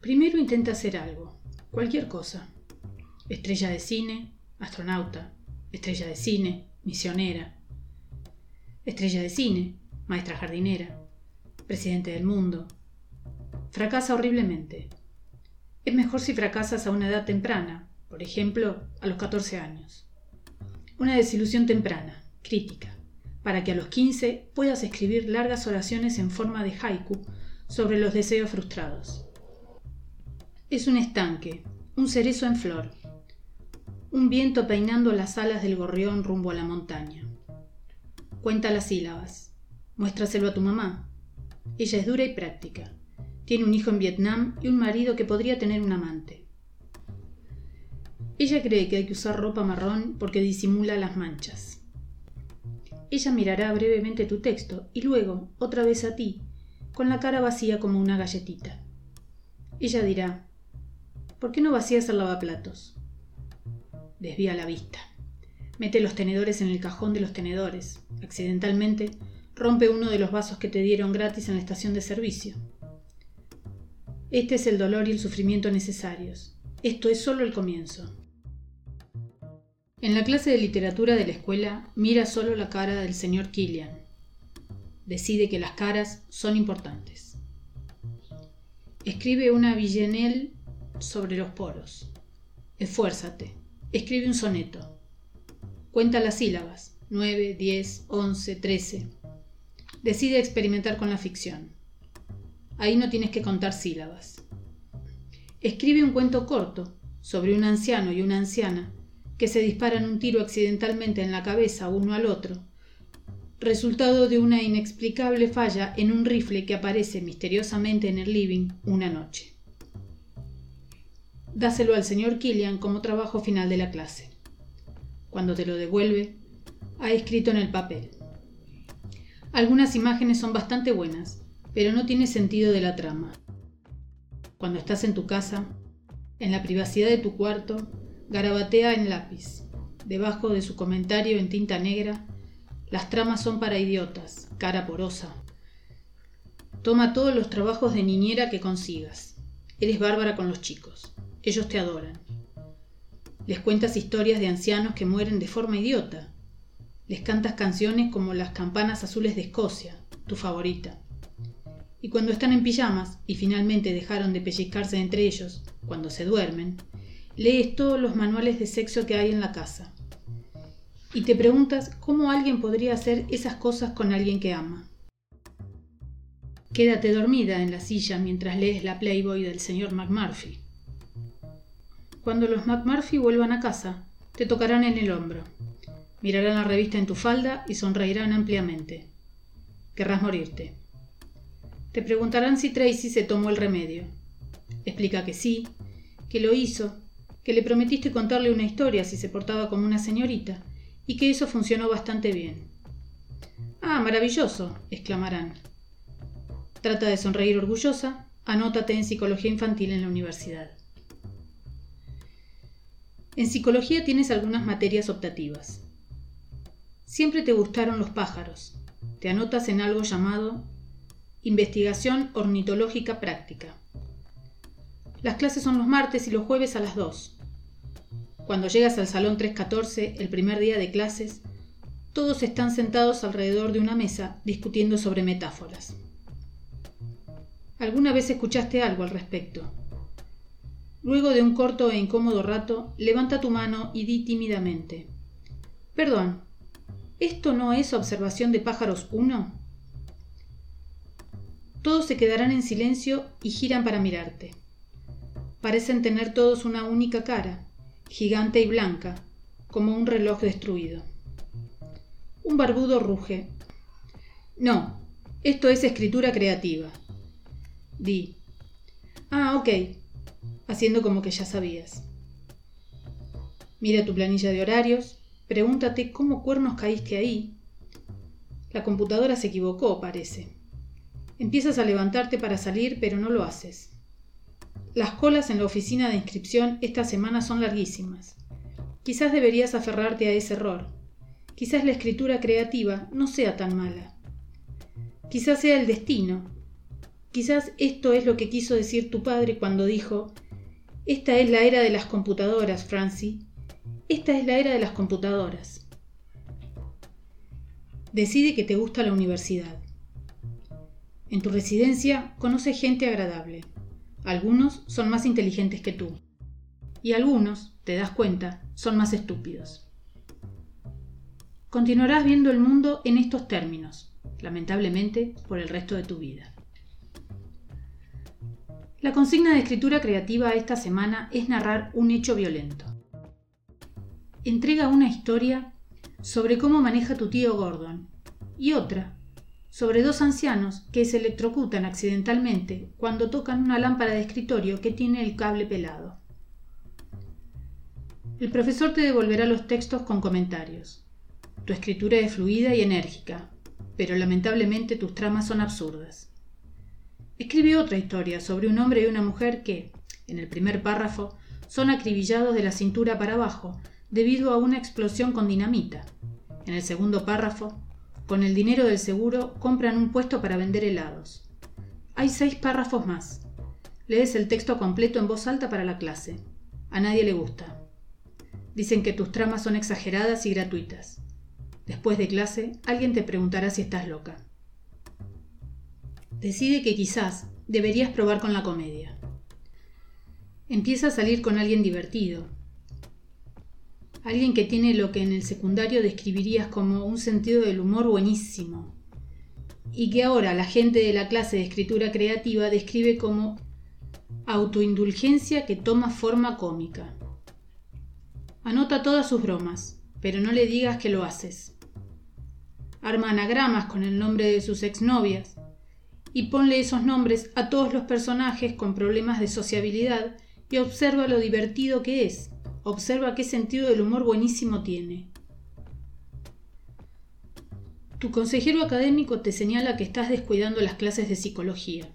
Primero intenta hacer algo, cualquier cosa. Estrella de cine, astronauta, estrella de cine, misionera. Estrella de cine, maestra jardinera, presidente del mundo. Fracasa horriblemente. Es mejor si fracasas a una edad temprana, por ejemplo, a los 14 años. Una desilusión temprana, crítica, para que a los 15 puedas escribir largas oraciones en forma de haiku sobre los deseos frustrados. Es un estanque, un cerezo en flor, un viento peinando las alas del gorrión rumbo a la montaña. Cuenta las sílabas. Muéstraselo a tu mamá. Ella es dura y práctica. Tiene un hijo en Vietnam y un marido que podría tener un amante. Ella cree que hay que usar ropa marrón porque disimula las manchas. Ella mirará brevemente tu texto y luego, otra vez a ti, con la cara vacía como una galletita. Ella dirá, ¿por qué no vacías el lavaplatos? Desvía la vista. Mete los tenedores en el cajón de los tenedores. Accidentalmente, rompe uno de los vasos que te dieron gratis en la estación de servicio. Este es el dolor y el sufrimiento necesarios. Esto es solo el comienzo. En la clase de literatura de la escuela mira solo la cara del señor Killian. Decide que las caras son importantes. Escribe una villanelle sobre los poros. Esfuérzate. Escribe un soneto. Cuenta las sílabas. 9, 10, 11, 13. Decide experimentar con la ficción. Ahí no tienes que contar sílabas. Escribe un cuento corto sobre un anciano y una anciana que se disparan un tiro accidentalmente en la cabeza uno al otro, resultado de una inexplicable falla en un rifle que aparece misteriosamente en el living una noche. Dáselo al señor Killian como trabajo final de la clase. Cuando te lo devuelve, ha escrito en el papel. Algunas imágenes son bastante buenas, pero no tiene sentido de la trama. Cuando estás en tu casa, en la privacidad de tu cuarto, Garabatea en lápiz. Debajo de su comentario en tinta negra, las tramas son para idiotas, cara porosa. Toma todos los trabajos de niñera que consigas. Eres bárbara con los chicos. Ellos te adoran. Les cuentas historias de ancianos que mueren de forma idiota. Les cantas canciones como las campanas azules de Escocia, tu favorita. Y cuando están en pijamas y finalmente dejaron de pellizcarse entre ellos, cuando se duermen, lees todos los manuales de sexo que hay en la casa. Y te preguntas cómo alguien podría hacer esas cosas con alguien que ama. Quédate dormida en la silla mientras lees la Playboy del señor McMurphy. Cuando los McMurphy vuelvan a casa, te tocarán en el hombro. Mirarán la revista en tu falda y sonreirán ampliamente. Querrás morirte. Te preguntarán si Tracy se tomó el remedio. Explica que sí, que lo hizo que le prometiste contarle una historia si se portaba como una señorita, y que eso funcionó bastante bien. Ah, maravilloso, exclamarán. Trata de sonreír orgullosa, anótate en psicología infantil en la universidad. En psicología tienes algunas materias optativas. Siempre te gustaron los pájaros. Te anotas en algo llamado Investigación Ornitológica Práctica. Las clases son los martes y los jueves a las 2. Cuando llegas al salón 314, el primer día de clases, todos están sentados alrededor de una mesa discutiendo sobre metáforas. ¿Alguna vez escuchaste algo al respecto? Luego de un corto e incómodo rato, levanta tu mano y di tímidamente. Perdón, ¿esto no es observación de pájaros 1? Todos se quedarán en silencio y giran para mirarte. Parecen tener todos una única cara, gigante y blanca, como un reloj destruido. Un barbudo ruge. No, esto es escritura creativa. Di. Ah, ok. Haciendo como que ya sabías. Mira tu planilla de horarios, pregúntate cómo cuernos caíste ahí. La computadora se equivocó, parece. Empiezas a levantarte para salir, pero no lo haces. Las colas en la oficina de inscripción esta semana son larguísimas. Quizás deberías aferrarte a ese error. Quizás la escritura creativa no sea tan mala. Quizás sea el destino. quizás esto es lo que quiso decir tu padre cuando dijo, esta es la era de las computadoras, Francie. Esta es la era de las computadoras. Decide que te gusta la universidad. En tu residencia conoce gente agradable. Algunos son más inteligentes que tú. Y algunos, te das cuenta, son más estúpidos. Continuarás viendo el mundo en estos términos, lamentablemente, por el resto de tu vida. La consigna de escritura creativa esta semana es narrar un hecho violento. Entrega una historia sobre cómo maneja tu tío Gordon y otra sobre dos ancianos que se electrocutan accidentalmente cuando tocan una lámpara de escritorio que tiene el cable pelado. El profesor te devolverá los textos con comentarios. Tu escritura es fluida y enérgica, pero lamentablemente tus tramas son absurdas. Escribe otra historia sobre un hombre y una mujer que, en el primer párrafo, son acribillados de la cintura para abajo debido a una explosión con dinamita. En el segundo párrafo, con el dinero del seguro compran un puesto para vender helados. Hay seis párrafos más. Lees el texto completo en voz alta para la clase. A nadie le gusta. Dicen que tus tramas son exageradas y gratuitas. Después de clase, alguien te preguntará si estás loca. Decide que quizás deberías probar con la comedia. Empieza a salir con alguien divertido. Alguien que tiene lo que en el secundario describirías como un sentido del humor buenísimo. Y que ahora la gente de la clase de escritura creativa describe como autoindulgencia que toma forma cómica. Anota todas sus bromas, pero no le digas que lo haces arma anagramas con el nombre de sus exnovias y ponle esos nombres a todos los personajes con problemas de sociabilidad y observa lo divertido que es, observa qué sentido del humor buenísimo tiene. Tu consejero académico te señala que estás descuidando las clases de psicología.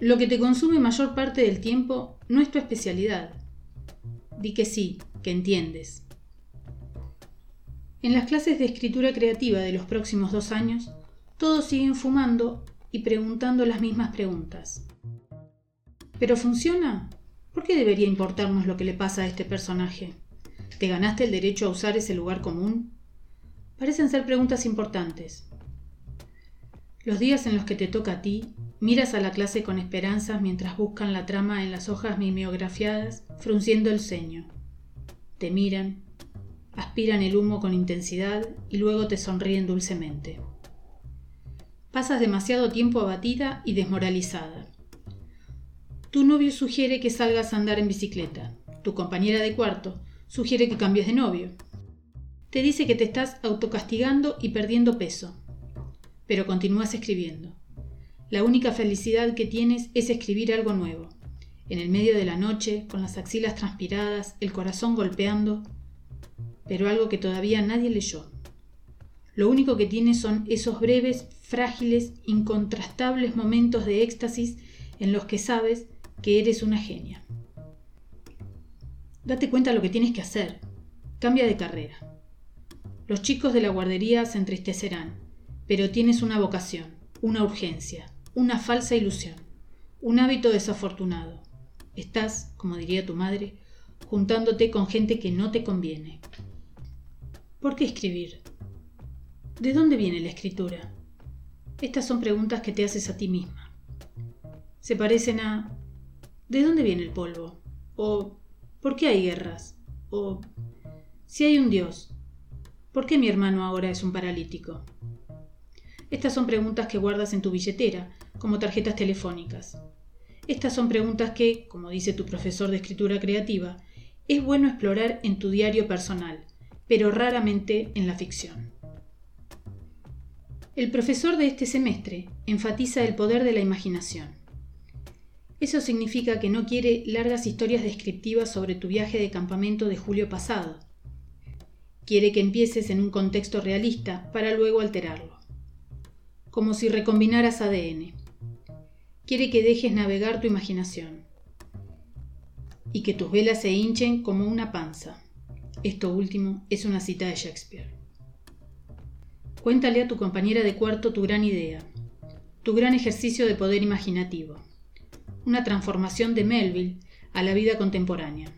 Lo que te consume mayor parte del tiempo no es tu especialidad. Di que sí, que entiendes. En las clases de escritura creativa de los próximos dos años, todos siguen fumando y preguntando las mismas preguntas. ¿Pero funciona? ¿Por qué debería importarnos lo que le pasa a este personaje? ¿Te ganaste el derecho a usar ese lugar común? Parecen ser preguntas importantes. Los días en los que te toca a ti, miras a la clase con esperanzas mientras buscan la trama en las hojas mimeografiadas, frunciendo el ceño. Te miran, aspiran el humo con intensidad y luego te sonríen dulcemente. Pasas demasiado tiempo abatida y desmoralizada. Tu novio sugiere que salgas a andar en bicicleta. Tu compañera de cuarto sugiere que cambies de novio. Te dice que te estás autocastigando y perdiendo peso. Pero continúas escribiendo. La única felicidad que tienes es escribir algo nuevo. En el medio de la noche, con las axilas transpiradas, el corazón golpeando, pero algo que todavía nadie leyó. Lo único que tiene son esos breves, frágiles, incontrastables momentos de éxtasis en los que sabes que eres una genia. Date cuenta de lo que tienes que hacer. Cambia de carrera. Los chicos de la guardería se entristecerán, pero tienes una vocación, una urgencia, una falsa ilusión, un hábito desafortunado. Estás, como diría tu madre, juntándote con gente que no te conviene. ¿Por qué escribir? ¿De dónde viene la escritura? Estas son preguntas que te haces a ti misma. Se parecen a ¿de dónde viene el polvo? o ¿por qué hay guerras? o si hay un Dios, ¿por qué mi hermano ahora es un paralítico? Estas son preguntas que guardas en tu billetera, como tarjetas telefónicas. Estas son preguntas que, como dice tu profesor de escritura creativa, es bueno explorar en tu diario personal, pero raramente en la ficción. El profesor de este semestre enfatiza el poder de la imaginación. Eso significa que no quiere largas historias descriptivas sobre tu viaje de campamento de julio pasado. Quiere que empieces en un contexto realista para luego alterarlo. Como si recombinaras ADN. Quiere que dejes navegar tu imaginación y que tus velas se hinchen como una panza. Esto último es una cita de Shakespeare. Cuéntale a tu compañera de cuarto tu gran idea. tu gran ejercicio de poder imaginativo, una transformación de Melville a la vida contemporánea.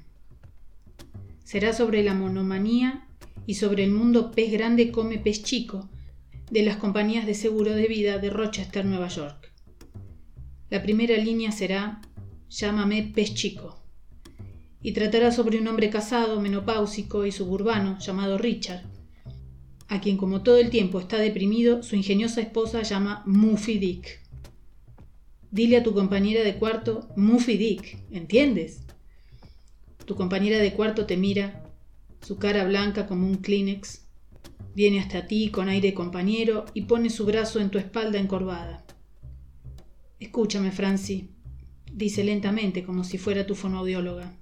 Será sobre la monomanía y sobre el mundo pez grande come pez chico de las compañías de seguro de vida de Rochester, Nueva York. La primera línea será Llámame pez chico y tratará sobre un hombre casado, menopáusico y suburbano llamado Richard, a quien como todo el tiempo está deprimido, su ingeniosa esposa llama Muffy Dick. Dile a tu compañera de cuarto Muffy Dick, ¿entiendes? Tu compañera de cuarto te mira, su cara blanca como un Kleenex, viene hasta ti con aire compañero y pone su brazo en tu espalda encorvada. Escúchame, Franci, dice lentamente como si fuera tu fonoaudióloga.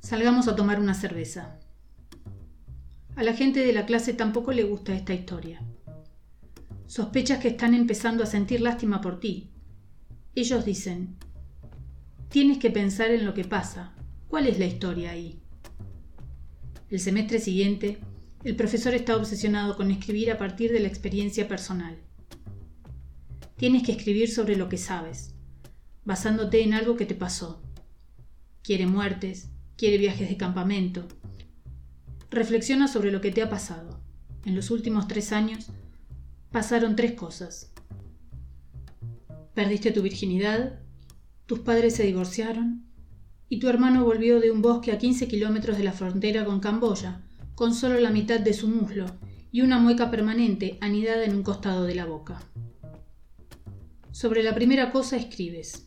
Salgamos a tomar una cerveza. A la gente de la clase tampoco le gusta esta historia. Sospechas que están empezando a sentir lástima por ti. Ellos dicen, tienes que pensar en lo que pasa. ¿Cuál es la historia ahí? El semestre siguiente, el profesor está obsesionado con escribir a partir de la experiencia personal. Tienes que escribir sobre lo que sabes, basándote en algo que te pasó. Quiere muertes, quiere viajes de campamento, Reflexiona sobre lo que te ha pasado. En los últimos tres años pasaron tres cosas. Perdiste tu virginidad, tus padres se divorciaron y tu hermano volvió de un bosque a 15 kilómetros de la frontera con Camboya, con solo la mitad de su muslo y una mueca permanente anidada en un costado de la boca. Sobre la primera cosa escribes.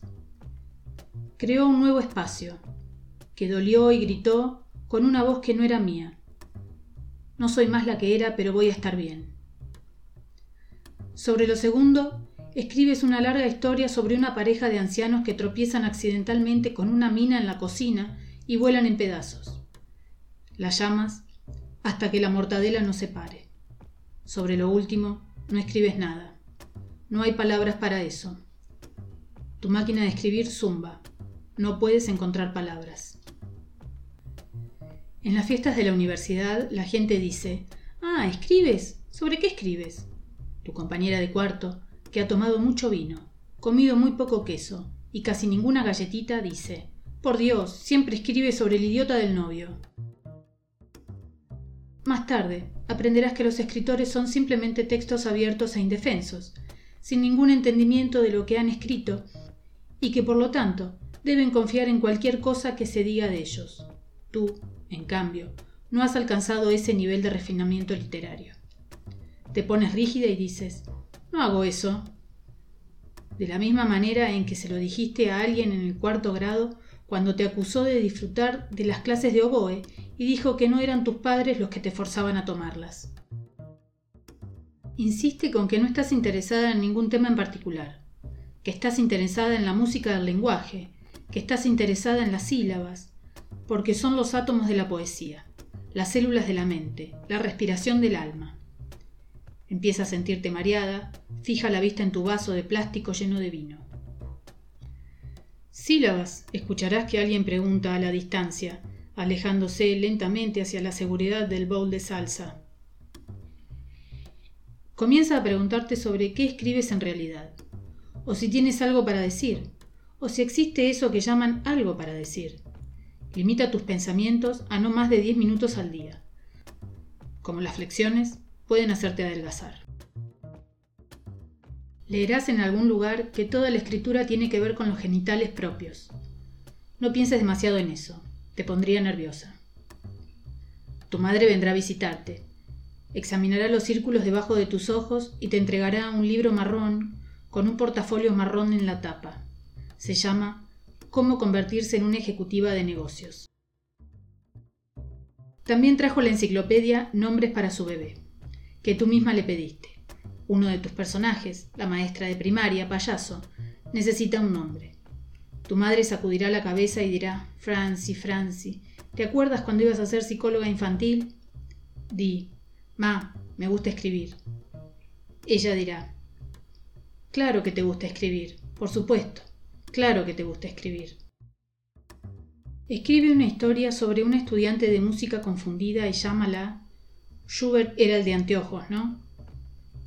Creó un nuevo espacio, que dolió y gritó con una voz que no era mía, no soy más la que era, pero voy a estar bien. Sobre lo segundo, escribes una larga historia sobre una pareja de ancianos que tropiezan accidentalmente con una mina en la cocina y vuelan en pedazos. La llamas hasta que la mortadela no se pare. Sobre lo último, no escribes nada. No hay palabras para eso. Tu máquina de escribir zumba. No puedes encontrar palabras. En las fiestas de la universidad la gente dice, ah, ¿escribes? ¿Sobre qué escribes? Tu compañera de cuarto, que ha tomado mucho vino, comido muy poco queso y casi ninguna galletita, dice, por Dios, siempre escribe sobre el idiota del novio. Más tarde, aprenderás que los escritores son simplemente textos abiertos e indefensos, sin ningún entendimiento de lo que han escrito, y que por lo tanto deben confiar en cualquier cosa que se diga de ellos. Tú, en cambio, no has alcanzado ese nivel de refinamiento literario. Te pones rígida y dices, no hago eso. De la misma manera en que se lo dijiste a alguien en el cuarto grado cuando te acusó de disfrutar de las clases de oboe y dijo que no eran tus padres los que te forzaban a tomarlas. Insiste con que no estás interesada en ningún tema en particular, que estás interesada en la música del lenguaje, que estás interesada en las sílabas, porque son los átomos de la poesía, las células de la mente, la respiración del alma. Empieza a sentirte mareada, fija la vista en tu vaso de plástico lleno de vino. Sílabas, escucharás que alguien pregunta a la distancia, alejándose lentamente hacia la seguridad del bowl de salsa. Comienza a preguntarte sobre qué escribes en realidad, o si tienes algo para decir, o si existe eso que llaman algo para decir. Limita tus pensamientos a no más de 10 minutos al día. Como las flexiones, pueden hacerte adelgazar. Leerás en algún lugar que toda la escritura tiene que ver con los genitales propios. No pienses demasiado en eso, te pondría nerviosa. Tu madre vendrá a visitarte, examinará los círculos debajo de tus ojos y te entregará un libro marrón con un portafolio marrón en la tapa. Se llama cómo convertirse en una ejecutiva de negocios. También trajo la enciclopedia Nombres para su bebé, que tú misma le pediste. Uno de tus personajes, la maestra de primaria, payaso, necesita un nombre. Tu madre sacudirá la cabeza y dirá, Franci, Franci, ¿te acuerdas cuando ibas a ser psicóloga infantil? Di, Ma, me gusta escribir. Ella dirá, Claro que te gusta escribir, por supuesto. Claro que te gusta escribir. Escribe una historia sobre una estudiante de música confundida y llámala. Schubert era el de anteojos, ¿no?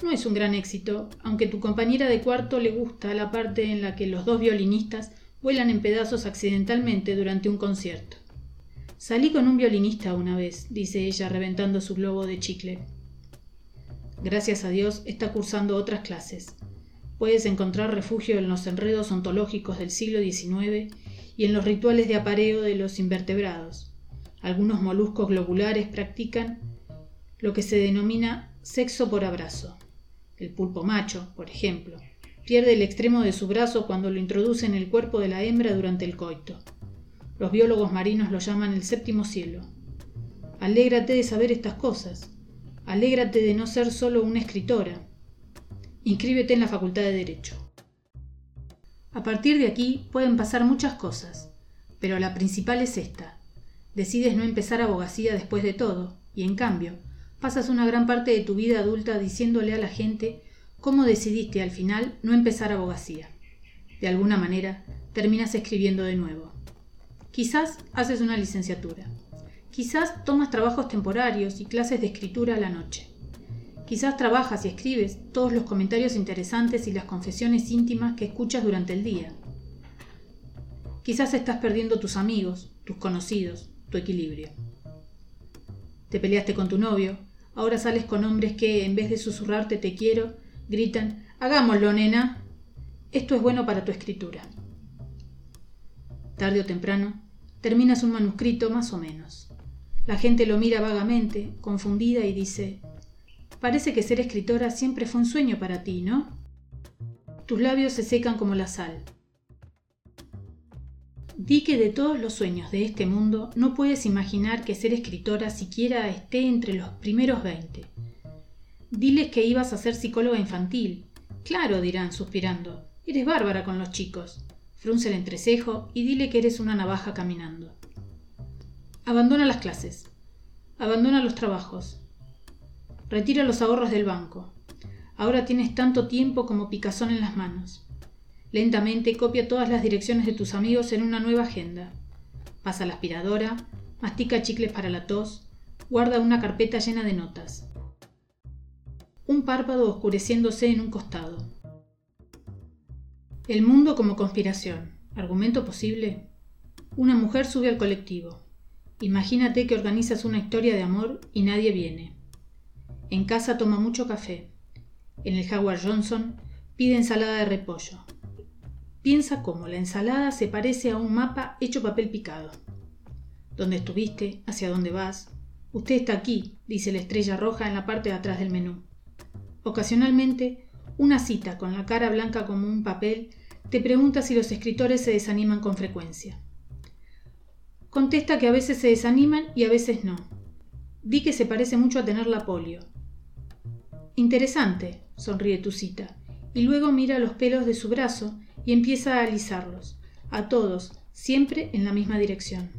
No es un gran éxito, aunque tu compañera de cuarto le gusta la parte en la que los dos violinistas vuelan en pedazos accidentalmente durante un concierto. Salí con un violinista una vez, dice ella reventando su globo de chicle. Gracias a Dios está cursando otras clases. Puedes encontrar refugio en los enredos ontológicos del siglo XIX y en los rituales de apareo de los invertebrados. Algunos moluscos globulares practican lo que se denomina sexo por abrazo. El pulpo macho, por ejemplo, pierde el extremo de su brazo cuando lo introduce en el cuerpo de la hembra durante el coito. Los biólogos marinos lo llaman el séptimo cielo. Alégrate de saber estas cosas. Alégrate de no ser solo una escritora. Inscríbete en la Facultad de Derecho. A partir de aquí pueden pasar muchas cosas, pero la principal es esta. Decides no empezar abogacía después de todo, y en cambio, pasas una gran parte de tu vida adulta diciéndole a la gente cómo decidiste al final no empezar abogacía. De alguna manera, terminas escribiendo de nuevo. Quizás haces una licenciatura. Quizás tomas trabajos temporarios y clases de escritura a la noche. Quizás trabajas y escribes todos los comentarios interesantes y las confesiones íntimas que escuchas durante el día. Quizás estás perdiendo tus amigos, tus conocidos, tu equilibrio. Te peleaste con tu novio, Ahora sales con hombres que, en vez de susurrarte te quiero, gritan, hagámoslo, nena. Esto es bueno para tu escritura. Tarde o temprano, terminas un manuscrito más o menos. La gente lo mira vagamente, confundida, y dice, parece que ser escritora siempre fue un sueño para ti, ¿no? Tus labios se secan como la sal. Di que de todos los sueños de este mundo no puedes imaginar que ser escritora siquiera esté entre los primeros veinte. Diles que ibas a ser psicóloga infantil. Claro, dirán, suspirando. Eres bárbara con los chicos. Frunce el entrecejo y dile que eres una navaja caminando. Abandona las clases. Abandona los trabajos. Retira los ahorros del banco. Ahora tienes tanto tiempo como picazón en las manos. Lentamente copia todas las direcciones de tus amigos en una nueva agenda. Pasa la aspiradora, mastica chicles para la tos, guarda una carpeta llena de notas. Un párpado oscureciéndose en un costado. El mundo como conspiración. ¿Argumento posible? Una mujer sube al colectivo. Imagínate que organizas una historia de amor y nadie viene. En casa toma mucho café. En el Howard Johnson pide ensalada de repollo. Piensa cómo la ensalada se parece a un mapa hecho papel picado. ¿Dónde estuviste? ¿Hacia dónde vas? Usted está aquí, dice la estrella roja en la parte de atrás del menú. Ocasionalmente, una cita con la cara blanca como un papel te pregunta si los escritores se desaniman con frecuencia. Contesta que a veces se desaniman y a veces no. Di que se parece mucho a tener la polio. Interesante, sonríe tu cita, y luego mira los pelos de su brazo y empieza a alisarlos, a todos, siempre en la misma dirección.